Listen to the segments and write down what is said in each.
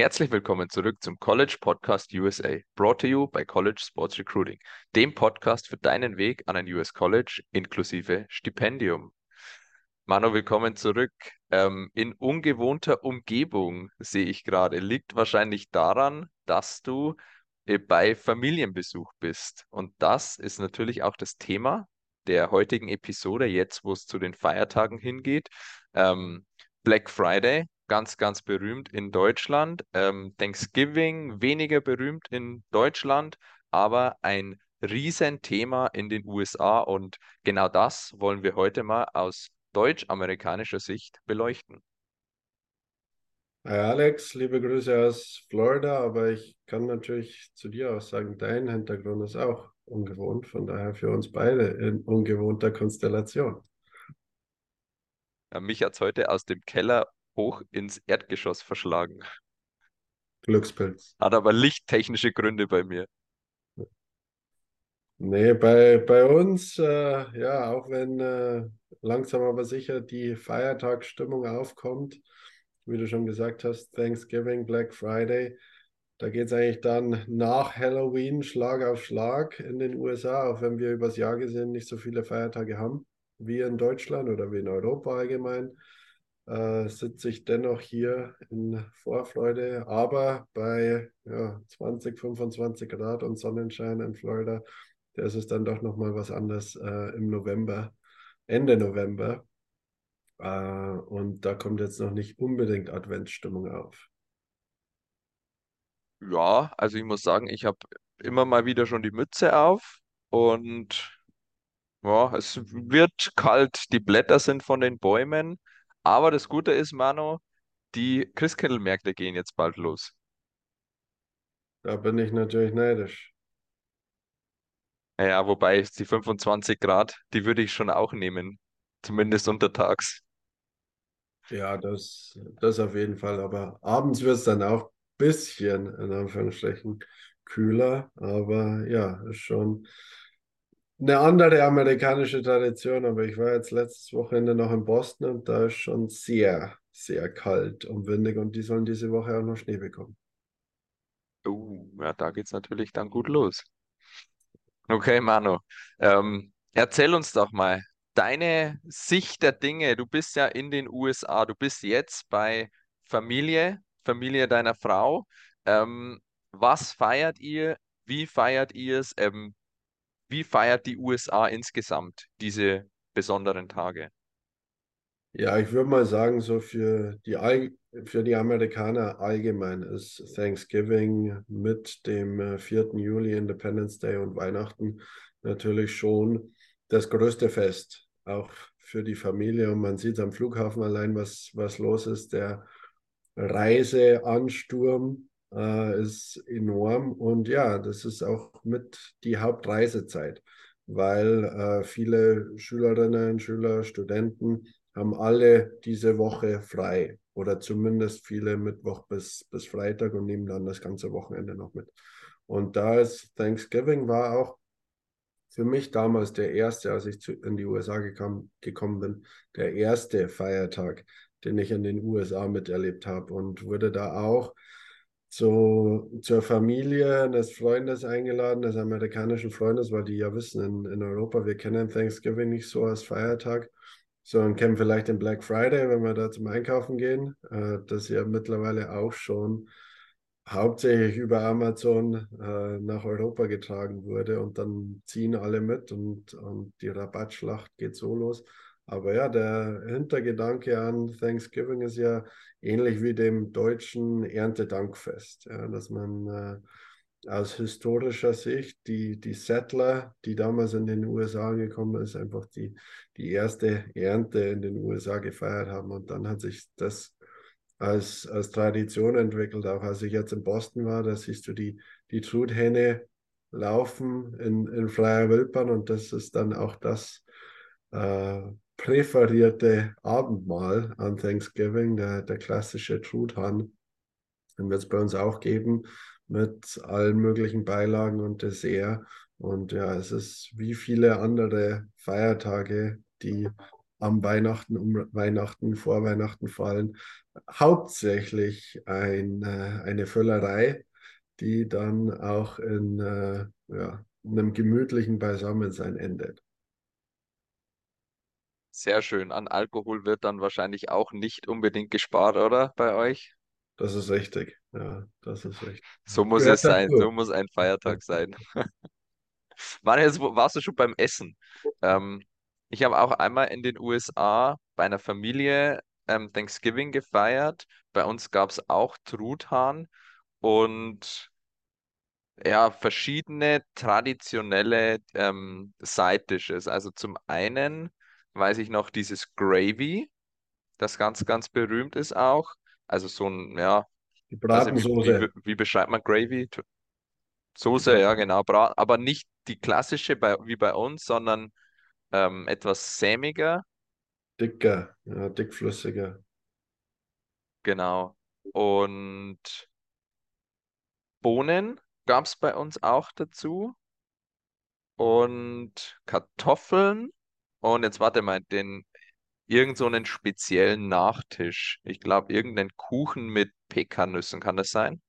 Herzlich willkommen zurück zum College Podcast USA, brought to you by College Sports Recruiting, dem Podcast für deinen Weg an ein US College inklusive Stipendium. Manu, willkommen zurück. Ähm, in ungewohnter Umgebung sehe ich gerade. Liegt wahrscheinlich daran, dass du äh, bei Familienbesuch bist. Und das ist natürlich auch das Thema der heutigen Episode, jetzt wo es zu den Feiertagen hingeht. Ähm, Black Friday, ganz, ganz berühmt in Deutschland. Ähm, Thanksgiving weniger berühmt in Deutschland, aber ein Riesenthema in den USA und genau das wollen wir heute mal aus deutsch-amerikanischer Sicht beleuchten. Hi Alex, liebe Grüße aus Florida, aber ich kann natürlich zu dir auch sagen, dein Hintergrund ist auch ungewohnt, von daher für uns beide in ungewohnter Konstellation. Ja, mich hat es heute aus dem Keller hoch ins Erdgeschoss verschlagen. Glückspilz. Hat aber lichttechnische Gründe bei mir. Nee, bei, bei uns, äh, ja, auch wenn äh, langsam aber sicher die Feiertagsstimmung aufkommt, wie du schon gesagt hast, Thanksgiving, Black Friday, da geht es eigentlich dann nach Halloween Schlag auf Schlag in den USA, auch wenn wir übers Jahr gesehen nicht so viele Feiertage haben wie in Deutschland oder wie in Europa allgemein äh, sitze ich dennoch hier in Vorfreude. Aber bei ja, 20, 25 Grad und Sonnenschein in Florida, da ist es dann doch nochmal was anderes äh, im November, Ende November. Äh, und da kommt jetzt noch nicht unbedingt Adventsstimmung auf. Ja, also ich muss sagen, ich habe immer mal wieder schon die Mütze auf und ja, es wird kalt. Die Blätter sind von den Bäumen. Aber das Gute ist, Manu, die Christkindlmärkte gehen jetzt bald los. Da bin ich natürlich neidisch. Ja, wobei die 25 Grad, die würde ich schon auch nehmen. Zumindest untertags. Ja, das, das auf jeden Fall. Aber abends wird es dann auch ein bisschen, in Anführungsstrichen, kühler. Aber ja, ist schon eine andere amerikanische Tradition, aber ich war jetzt letztes Wochenende noch in Boston und da ist schon sehr, sehr kalt und windig und die sollen diese Woche auch noch Schnee bekommen. Uh, ja, da geht es natürlich dann gut los. Okay, Manu, ähm, erzähl uns doch mal deine Sicht der Dinge. Du bist ja in den USA, du bist jetzt bei Familie, Familie deiner Frau. Ähm, was feiert ihr? Wie feiert ihr es? Ähm, wie feiert die USA insgesamt diese besonderen Tage? Ja, ich würde mal sagen, so für die, für die Amerikaner allgemein ist Thanksgiving mit dem 4. Äh, Juli, Independence Day und Weihnachten natürlich schon das größte Fest, auch für die Familie. Und man sieht am Flughafen allein, was, was los ist. Der Reiseansturm äh, ist enorm. Und ja, das ist auch mit die Hauptreisezeit, weil äh, viele Schülerinnen, Schüler, Studenten haben alle diese Woche frei oder zumindest viele Mittwoch bis, bis Freitag und nehmen dann das ganze Wochenende noch mit. Und da ist Thanksgiving war auch für mich damals der erste, als ich zu, in die USA gekam, gekommen bin, der erste Feiertag, den ich in den USA miterlebt habe und wurde da auch zu, zur Familie eines Freundes eingeladen, des amerikanischen Freundes, weil die ja wissen, in, in Europa, wir kennen Thanksgiving nicht so als Feiertag, sondern kennen vielleicht den Black Friday, wenn wir da zum Einkaufen gehen, äh, das ja mittlerweile auch schon hauptsächlich über Amazon äh, nach Europa getragen wurde und dann ziehen alle mit und, und die Rabattschlacht geht so los. Aber ja, der Hintergedanke an Thanksgiving ist ja ähnlich wie dem deutschen Erntedankfest, ja, dass man äh, aus historischer Sicht die, die Settler, die damals in den USA gekommen ist, einfach die, die erste Ernte in den USA gefeiert haben. Und dann hat sich das als, als Tradition entwickelt. Auch als ich jetzt in Boston war, da siehst du die, die Truthähne laufen in, in freier Wildbahn und das ist dann auch das, äh, präferierte Abendmahl an Thanksgiving, der, der klassische Truthahn. Den wird es bei uns auch geben mit allen möglichen Beilagen und Dessert. Und ja, es ist wie viele andere Feiertage, die am Weihnachten, um Weihnachten, vor Weihnachten fallen. Hauptsächlich ein, äh, eine Völlerei, die dann auch in äh, ja, einem gemütlichen Beisammensein endet. Sehr schön. An Alkohol wird dann wahrscheinlich auch nicht unbedingt gespart, oder bei euch? Das ist richtig. Ja, das ist richtig. So muss Gehört es sein. dazu. So muss ein Feiertag sein. Warst du schon beim Essen? Ähm, ich habe auch einmal in den USA bei einer Familie ähm, Thanksgiving gefeiert. Bei uns gab es auch Truthahn und ja, verschiedene traditionelle ähm, Side Dishes. Also zum einen weiß ich noch dieses Gravy, das ganz, ganz berühmt ist auch. Also so ein, ja, Die also wie, wie, Bratensoße. wie beschreibt man Gravy? Soße, ja, Brat genau. Bra aber nicht die klassische bei, wie bei uns, sondern ähm, etwas sämiger, dicker, ja, dickflüssiger. genau. Und Bohnen gab es bei uns auch dazu. Und Kartoffeln. Und jetzt warte mal, den irgend so einen speziellen Nachtisch. Ich glaube, irgendeinen Kuchen mit Pekannüssen, kann das sein?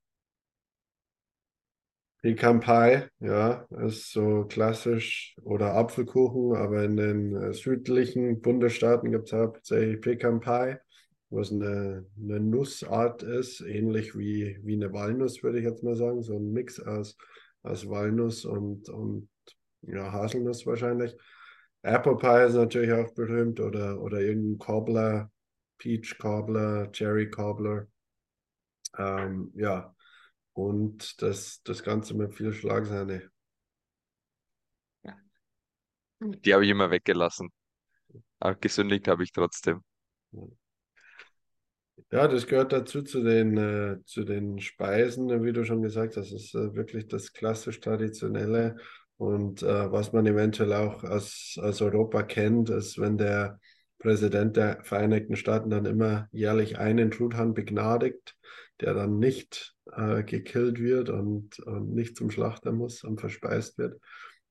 Pecan Pie, ja, ist so klassisch oder Apfelkuchen, aber in den äh, südlichen Bundesstaaten gibt es hauptsächlich Pecan Pie, was eine, eine Nussart ist, ähnlich wie, wie eine Walnuss, würde ich jetzt mal sagen, so ein Mix aus, aus Walnuss und, und ja, Haselnuss wahrscheinlich. Apple Pie ist natürlich auch berühmt oder, oder irgendein Cobbler, Peach Cobbler, Cherry Cobbler. Ähm, ja, und das, das Ganze mit viel Schlagsahne. Die habe ich immer weggelassen. Aber gesündigt habe ich trotzdem. Ja, das gehört dazu zu den, äh, zu den Speisen, wie du schon gesagt hast. Das ist äh, wirklich das klassisch Traditionelle. Und äh, was man eventuell auch aus, aus Europa kennt, ist, wenn der Präsident der Vereinigten Staaten dann immer jährlich einen Truthahn begnadigt, der dann nicht äh, gekillt wird und, und nicht zum Schlachter muss und verspeist wird.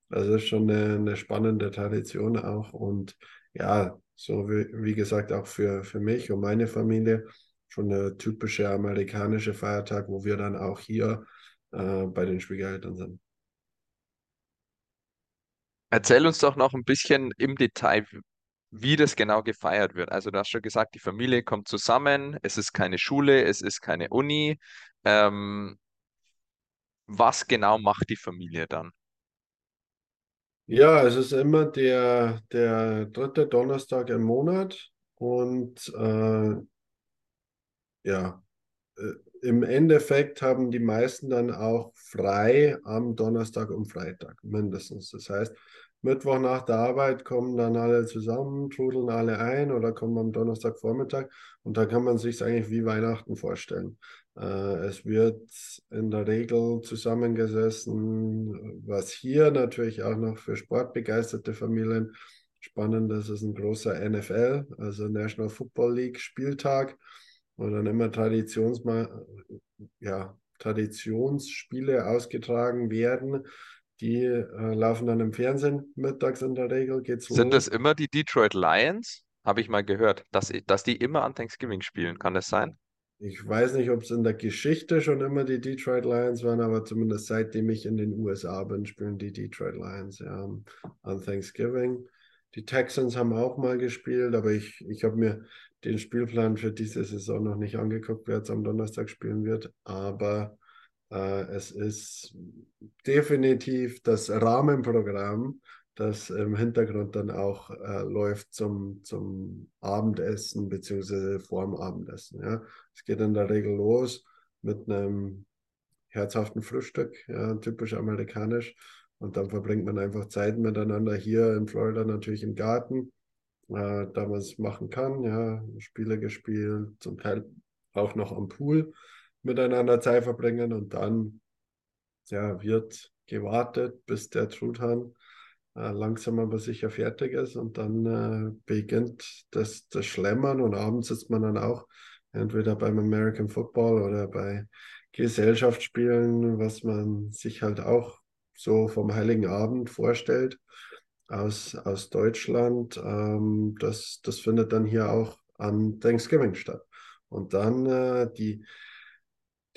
Also das ist schon eine, eine spannende Tradition auch. Und ja, so wie, wie gesagt, auch für, für mich und meine Familie schon eine typische amerikanische Feiertag, wo wir dann auch hier äh, bei den Schwiegereltern sind. Erzähl uns doch noch ein bisschen im Detail, wie das genau gefeiert wird. Also du hast schon gesagt, die Familie kommt zusammen, es ist keine Schule, es ist keine Uni. Ähm, was genau macht die Familie dann? Ja, es ist immer der, der dritte Donnerstag im Monat und äh, ja, äh, im Endeffekt haben die meisten dann auch frei am Donnerstag und Freitag, mindestens. Das heißt, Mittwoch nach der Arbeit kommen dann alle zusammen, trudeln alle ein oder kommen am Donnerstagvormittag und da kann man sich eigentlich wie Weihnachten vorstellen. Äh, es wird in der Regel zusammengesessen, was hier natürlich auch noch für sportbegeisterte Familien spannend ist, ist ein großer NFL, also National Football League Spieltag wo dann immer Traditions ja, Traditionsspiele ausgetragen werden. Die äh, laufen dann im Fernsehen mittags in der Regel, geht's Sind das immer die Detroit Lions? Habe ich mal gehört, dass, dass die immer an Thanksgiving spielen. Kann das sein? Ich weiß nicht, ob es in der Geschichte schon immer die Detroit Lions waren, aber zumindest seitdem ich in den USA bin, spielen die Detroit Lions ja, an Thanksgiving. Die Texans haben auch mal gespielt, aber ich, ich habe mir den Spielplan für diese Saison noch nicht angeguckt, wer jetzt am Donnerstag spielen wird. Aber äh, es ist definitiv das Rahmenprogramm, das im Hintergrund dann auch äh, läuft zum, zum Abendessen beziehungsweise vorm Abendessen. Ja. Es geht in der Regel los mit einem herzhaften Frühstück, ja, typisch amerikanisch. Und dann verbringt man einfach Zeit miteinander hier in Florida natürlich im Garten, äh, da man es machen kann. Ja, Spiele gespielt, zum Teil auch noch am Pool miteinander Zeit verbringen und dann ja, wird gewartet, bis der Truthahn äh, langsam aber sicher fertig ist und dann äh, beginnt das, das Schlemmern und abends sitzt man dann auch entweder beim American Football oder bei Gesellschaftsspielen, was man sich halt auch so vom Heiligen Abend vorstellt. Aus, aus Deutschland. Ähm, das, das findet dann hier auch an Thanksgiving statt. Und dann äh, die,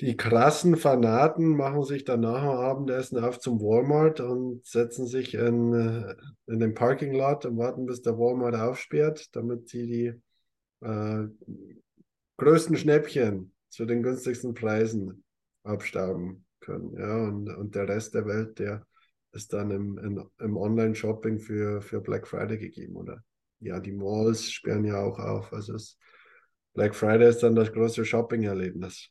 die krassen Fanaten machen sich dann nach dem Abendessen auf zum Walmart und setzen sich in, äh, in den Parking Lot und warten, bis der Walmart aufsperrt, damit sie die äh, größten Schnäppchen zu den günstigsten Preisen abstauben können. Ja, und, und der Rest der Welt, der ist dann im, in, im Online-Shopping für, für Black Friday gegeben, oder? Ja, die Malls sperren ja auch auf. Also es, Black Friday ist dann das große Shopping-Erlebnis.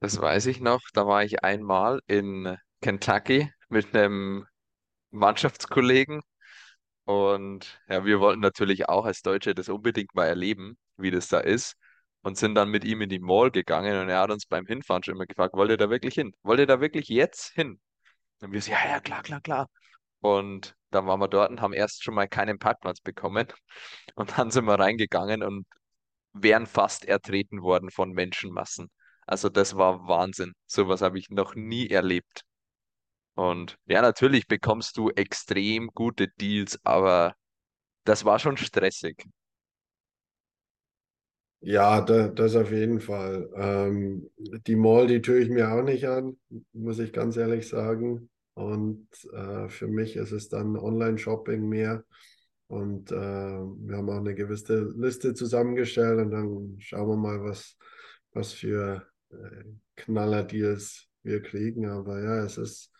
Das weiß ich noch. Da war ich einmal in Kentucky mit einem Mannschaftskollegen und ja, wir wollten natürlich auch als Deutsche das unbedingt mal erleben, wie das da ist und sind dann mit ihm in die Mall gegangen und er hat uns beim Hinfahren schon immer gefragt, wollt ihr da wirklich hin? Wollt ihr da wirklich jetzt hin? Und wir so, ja, ja, klar, klar, klar. Und dann waren wir dort und haben erst schon mal keinen Parkplatz bekommen. Und dann sind wir reingegangen und wären fast ertreten worden von Menschenmassen. Also das war Wahnsinn. Sowas habe ich noch nie erlebt. Und ja, natürlich bekommst du extrem gute Deals, aber das war schon stressig. Ja, da, das auf jeden Fall. Ähm, die Mall, die tue ich mir auch nicht an, muss ich ganz ehrlich sagen. Und äh, für mich ist es dann Online-Shopping mehr. Und äh, wir haben auch eine gewisse Liste zusammengestellt und dann schauen wir mal, was, was für äh, Knaller-Deals wir kriegen. Aber ja, es ist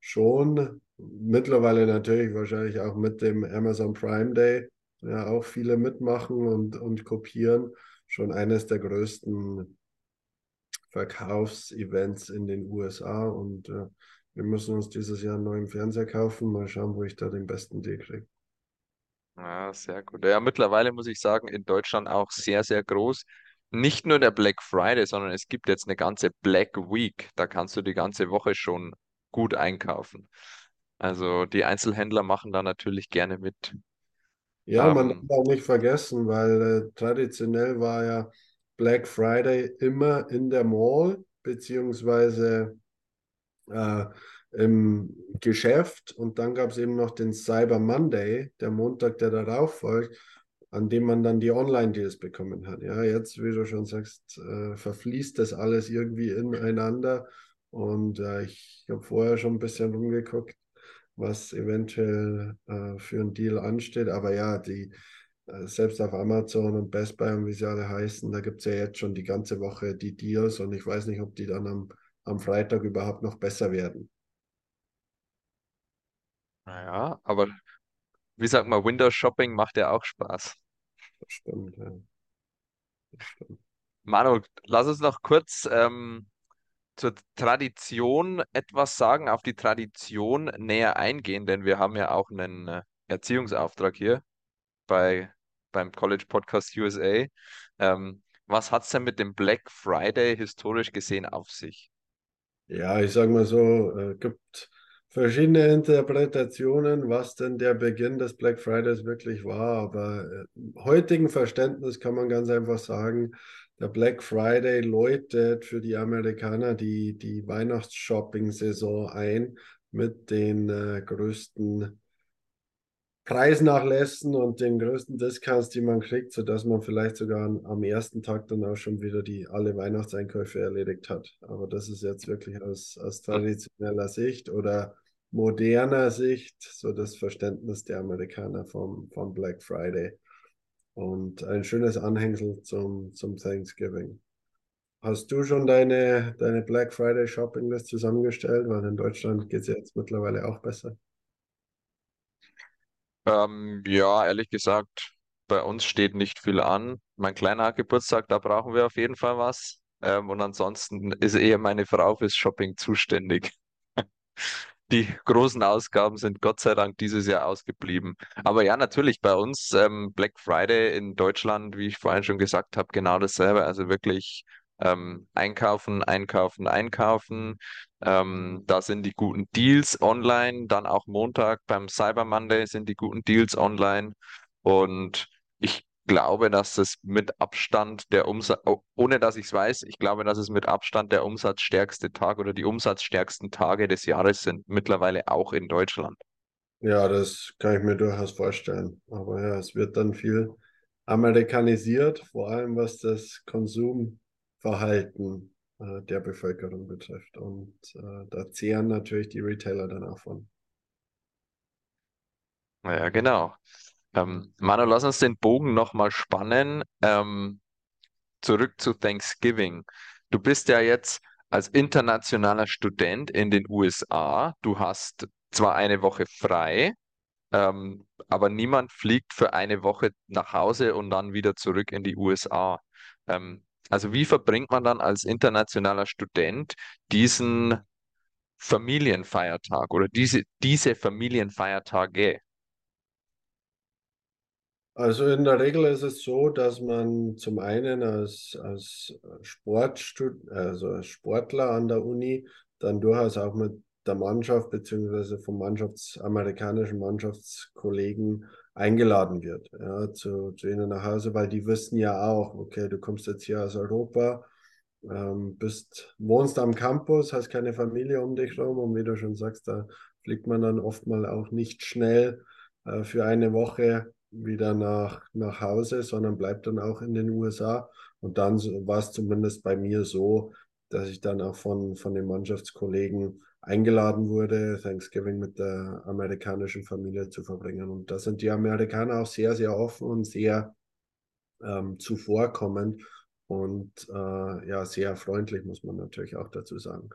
schon mittlerweile natürlich wahrscheinlich auch mit dem Amazon Prime Day ja auch viele mitmachen und, und kopieren schon eines der größten Verkaufsevents in den USA und äh, wir müssen uns dieses Jahr einen neuen Fernseher kaufen. Mal schauen, wo ich da den besten Deal kriege. Ja, sehr gut. Ja, mittlerweile muss ich sagen, in Deutschland auch sehr, sehr groß. Nicht nur der Black Friday, sondern es gibt jetzt eine ganze Black Week. Da kannst du die ganze Woche schon gut einkaufen. Also die Einzelhändler machen da natürlich gerne mit. Ja, man darf auch nicht vergessen, weil äh, traditionell war ja Black Friday immer in der Mall, beziehungsweise äh, im Geschäft. Und dann gab es eben noch den Cyber Monday, der Montag, der darauf folgt, an dem man dann die Online-Deals bekommen hat. Ja, jetzt, wie du schon sagst, äh, verfließt das alles irgendwie ineinander. Und äh, ich habe vorher schon ein bisschen rumgeguckt was eventuell äh, für einen Deal ansteht. Aber ja, die, äh, selbst auf Amazon und Best Buy und wie sie alle heißen, da gibt es ja jetzt schon die ganze Woche die Deals und ich weiß nicht, ob die dann am, am Freitag überhaupt noch besser werden. naja, aber wie sagt man, Windows Shopping macht ja auch Spaß. Das stimmt, ja, das stimmt. Manu, lass uns noch kurz ähm, zur Tradition etwas sagen, auf die Tradition näher eingehen, denn wir haben ja auch einen äh, Erziehungsauftrag hier bei, beim College Podcast USA. Ähm, was hat es denn mit dem Black Friday historisch gesehen auf sich? Ja, ich sage mal so, äh, gibt verschiedene Interpretationen, was denn der Beginn des Black Fridays wirklich war. Aber äh, im heutigen Verständnis kann man ganz einfach sagen, der Black Friday läutet für die Amerikaner die, die Weihnachtsshopping-Saison ein mit den äh, größten Preisnachlässen und den größten Discounts, die man kriegt, sodass man vielleicht sogar am ersten Tag dann auch schon wieder die alle Weihnachtseinkäufe erledigt hat. Aber das ist jetzt wirklich aus, aus traditioneller Sicht oder moderner Sicht so das Verständnis der Amerikaner vom, vom Black Friday. Und ein schönes Anhängsel zum, zum Thanksgiving. Hast du schon deine, deine Black Friday Shopping List zusammengestellt? Weil in Deutschland geht es jetzt mittlerweile auch besser. Ähm, ja, ehrlich gesagt, bei uns steht nicht viel an. Mein kleiner Geburtstag, da brauchen wir auf jeden Fall was. Ähm, und ansonsten ist eher meine Frau fürs Shopping zuständig. Die großen Ausgaben sind Gott sei Dank dieses Jahr ausgeblieben. Aber ja, natürlich bei uns ähm, Black Friday in Deutschland, wie ich vorhin schon gesagt habe, genau dasselbe. Also wirklich ähm, einkaufen, einkaufen, einkaufen. Ähm, da sind die guten Deals online. Dann auch Montag beim Cyber Monday sind die guten Deals online. Und ich glaube, dass es mit Abstand der Umsatz, oh, ohne dass ich es weiß, ich glaube, dass es mit Abstand der umsatzstärkste Tag oder die umsatzstärksten Tage des Jahres sind, mittlerweile auch in Deutschland. Ja, das kann ich mir durchaus vorstellen. Aber ja, es wird dann viel amerikanisiert, vor allem was das Konsumverhalten äh, der Bevölkerung betrifft. Und äh, da zehren natürlich die Retailer dann auch von. Ja, genau. Ähm, Manu, lass uns den Bogen nochmal spannen. Ähm, zurück zu Thanksgiving. Du bist ja jetzt als internationaler Student in den USA. Du hast zwar eine Woche frei, ähm, aber niemand fliegt für eine Woche nach Hause und dann wieder zurück in die USA. Ähm, also wie verbringt man dann als internationaler Student diesen Familienfeiertag oder diese, diese Familienfeiertage? Also in der Regel ist es so, dass man zum einen als, als Sportstud also als Sportler an der Uni dann durchaus auch mit der Mannschaft beziehungsweise vom Mannschafts-, amerikanischen Mannschaftskollegen eingeladen wird, ja, zu, zu ihnen nach Hause, weil die wissen ja auch, okay, du kommst jetzt hier aus Europa, ähm, bist, wohnst am Campus, hast keine Familie um dich rum und wie du schon sagst, da fliegt man dann oft mal auch nicht schnell äh, für eine Woche wieder nach, nach Hause, sondern bleibt dann auch in den USA. Und dann war es zumindest bei mir so, dass ich dann auch von, von den Mannschaftskollegen eingeladen wurde, Thanksgiving mit der amerikanischen Familie zu verbringen. Und da sind die Amerikaner auch sehr, sehr offen und sehr ähm, zuvorkommend und äh, ja, sehr freundlich, muss man natürlich auch dazu sagen.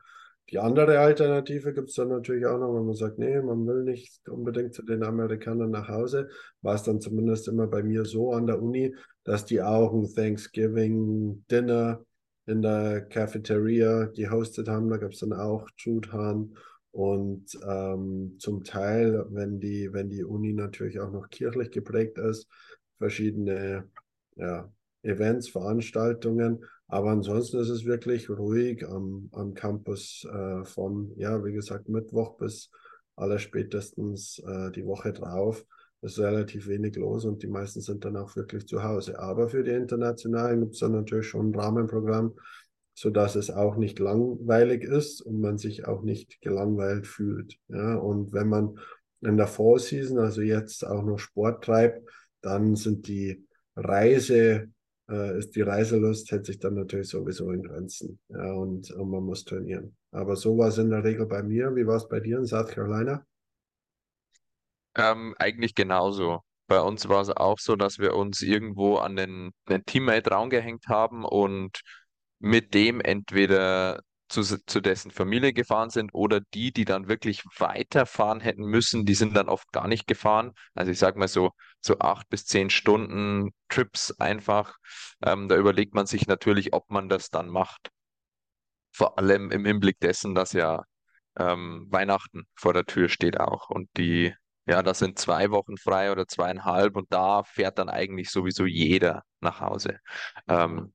Die andere Alternative gibt es dann natürlich auch noch, wenn man sagt, nee, man will nicht unbedingt zu den Amerikanern nach Hause, war es dann zumindest immer bei mir so an der Uni, dass die auch ein Thanksgiving Dinner in der Cafeteria gehostet haben. Da gab es dann auch Truthahn und ähm, zum Teil, wenn die, wenn die Uni natürlich auch noch kirchlich geprägt ist, verschiedene ja, Events, Veranstaltungen. Aber ansonsten ist es wirklich ruhig am, am Campus äh, von, ja, wie gesagt, Mittwoch bis allerspätestens äh, die Woche drauf. ist relativ wenig los und die meisten sind dann auch wirklich zu Hause. Aber für die Internationalen gibt es dann natürlich schon ein Rahmenprogramm, sodass es auch nicht langweilig ist und man sich auch nicht gelangweilt fühlt. Ja, und wenn man in der Fall Season, also jetzt auch noch Sport treibt, dann sind die Reise äh, ist die Reiselust, hält sich dann natürlich sowieso in Grenzen. Ja, und, und man muss trainieren. Aber so war es in der Regel bei mir. Wie war es bei dir in South Carolina? Ähm, eigentlich genauso. Bei uns war es auch so, dass wir uns irgendwo an den, den Teammate rangehängt haben und mit dem entweder zu, zu dessen Familie gefahren sind oder die, die dann wirklich weiterfahren hätten müssen, die sind dann oft gar nicht gefahren. Also ich sage mal so, so acht bis zehn Stunden Trips einfach. Ähm, da überlegt man sich natürlich, ob man das dann macht. Vor allem im Hinblick dessen, dass ja ähm, Weihnachten vor der Tür steht auch und die, ja, das sind zwei Wochen frei oder zweieinhalb und da fährt dann eigentlich sowieso jeder nach Hause. Ähm,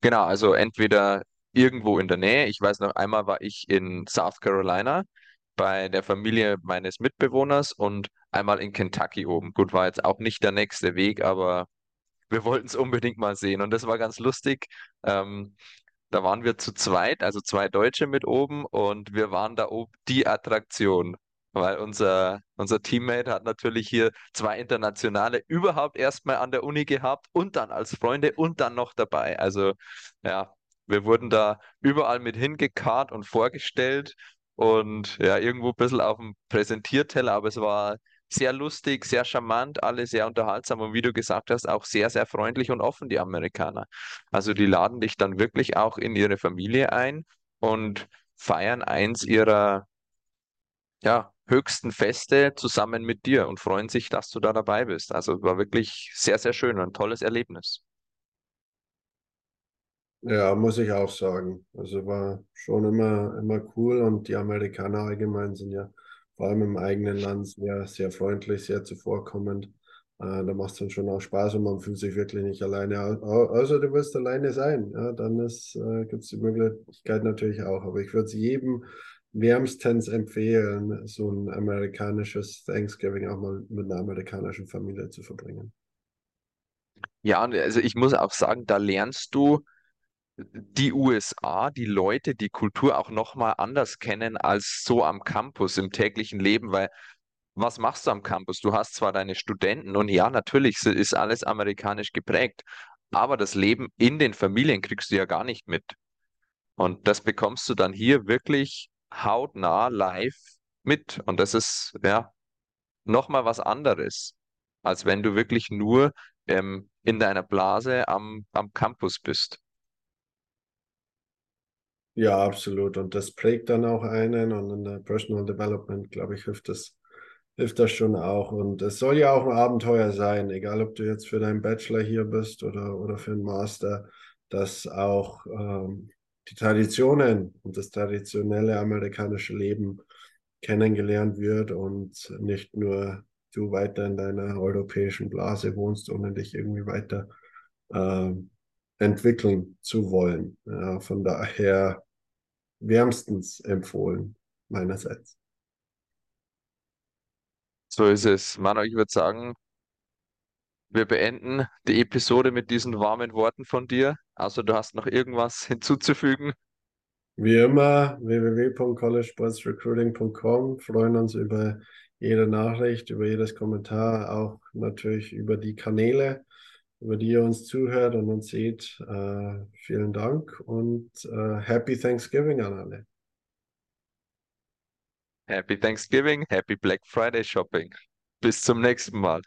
Genau, also entweder irgendwo in der Nähe. Ich weiß noch, einmal war ich in South Carolina bei der Familie meines Mitbewohners und einmal in Kentucky oben. Gut, war jetzt auch nicht der nächste Weg, aber wir wollten es unbedingt mal sehen und das war ganz lustig. Ähm, da waren wir zu zweit, also zwei Deutsche mit oben und wir waren da oben die Attraktion, weil unser, unser Teammate hat natürlich hier zwei Internationale überhaupt erstmal an der Uni gehabt und dann als Freunde und dann noch dabei. Also ja, wir wurden da überall mit hingekarrt und vorgestellt und ja, irgendwo ein bisschen auf dem Präsentierteller, aber es war sehr lustig, sehr charmant, alle sehr unterhaltsam und wie du gesagt hast, auch sehr, sehr freundlich und offen, die Amerikaner. Also die laden dich dann wirklich auch in ihre Familie ein und feiern eins ihrer ja, höchsten Feste zusammen mit dir und freuen sich, dass du da dabei bist. Also war wirklich sehr, sehr schön und ein tolles Erlebnis. Ja, muss ich auch sagen. Also war schon immer, immer cool und die Amerikaner allgemein sind ja vor allem im eigenen Land sehr, sehr freundlich, sehr zuvorkommend. Äh, da macht es dann schon auch Spaß und man fühlt sich wirklich nicht alleine. Au- Außer du willst alleine sein. Ja, dann äh, gibt es die Möglichkeit natürlich auch. Aber ich würde es jedem wärmstens empfehlen, so ein amerikanisches Thanksgiving auch mal mit einer amerikanischen Familie zu verbringen. Ja, also ich muss auch sagen, da lernst du die USA, die Leute, die Kultur auch nochmal anders kennen als so am Campus im täglichen Leben, weil was machst du am Campus? Du hast zwar deine Studenten und ja, natürlich ist alles amerikanisch geprägt, aber das Leben in den Familien kriegst du ja gar nicht mit. Und das bekommst du dann hier wirklich hautnah live mit. Und das ist ja nochmal was anderes, als wenn du wirklich nur ähm, in deiner Blase am, am Campus bist. Ja, absolut. Und das prägt dann auch einen und in der Personal Development, glaube ich, hilft das, hilft das schon auch. Und es soll ja auch ein Abenteuer sein, egal ob du jetzt für deinen Bachelor hier bist oder, oder für einen Master, dass auch ähm, die Traditionen und das traditionelle amerikanische Leben kennengelernt wird und nicht nur du weiter in deiner europäischen Blase wohnst, ohne dich irgendwie weiter äh, entwickeln zu wollen. Ja, von daher wärmstens empfohlen, meinerseits. So ist es. Manu, ich würde sagen, wir beenden die Episode mit diesen warmen Worten von dir. Also du hast noch irgendwas hinzuzufügen? Wie immer, www.collegesportsrecruiting.com. Freuen uns über jede Nachricht, über jedes Kommentar, auch natürlich über die Kanäle, über die ihr uns zuhört und uns seht. Äh, vielen Dank und äh, Happy Thanksgiving an alle. Happy Thanksgiving, Happy Black Friday Shopping. Bis zum nächsten Mal.